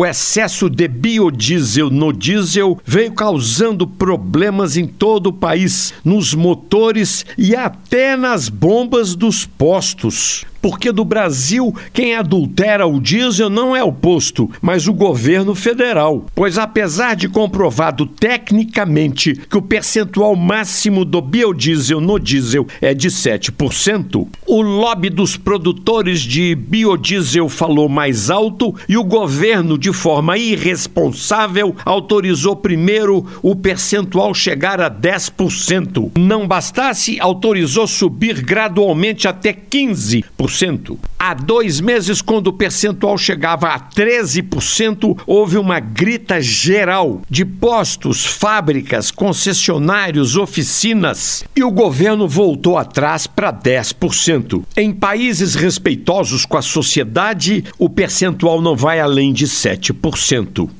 o excesso de biodiesel no diesel veio causando problemas em todo o país, nos motores e até nas bombas dos postos porque do Brasil quem adultera o diesel não é o posto, mas o governo federal. Pois apesar de comprovado tecnicamente que o percentual máximo do biodiesel no diesel é de 7%, o lobby dos produtores de biodiesel falou mais alto e o governo, de forma irresponsável, autorizou primeiro o percentual chegar a 10%. Não bastasse, autorizou subir gradualmente até 15%. Há dois meses, quando o percentual chegava a 13%, houve uma grita geral de postos, fábricas, concessionários, oficinas e o governo voltou atrás para 10%. Em países respeitosos com a sociedade, o percentual não vai além de 7%.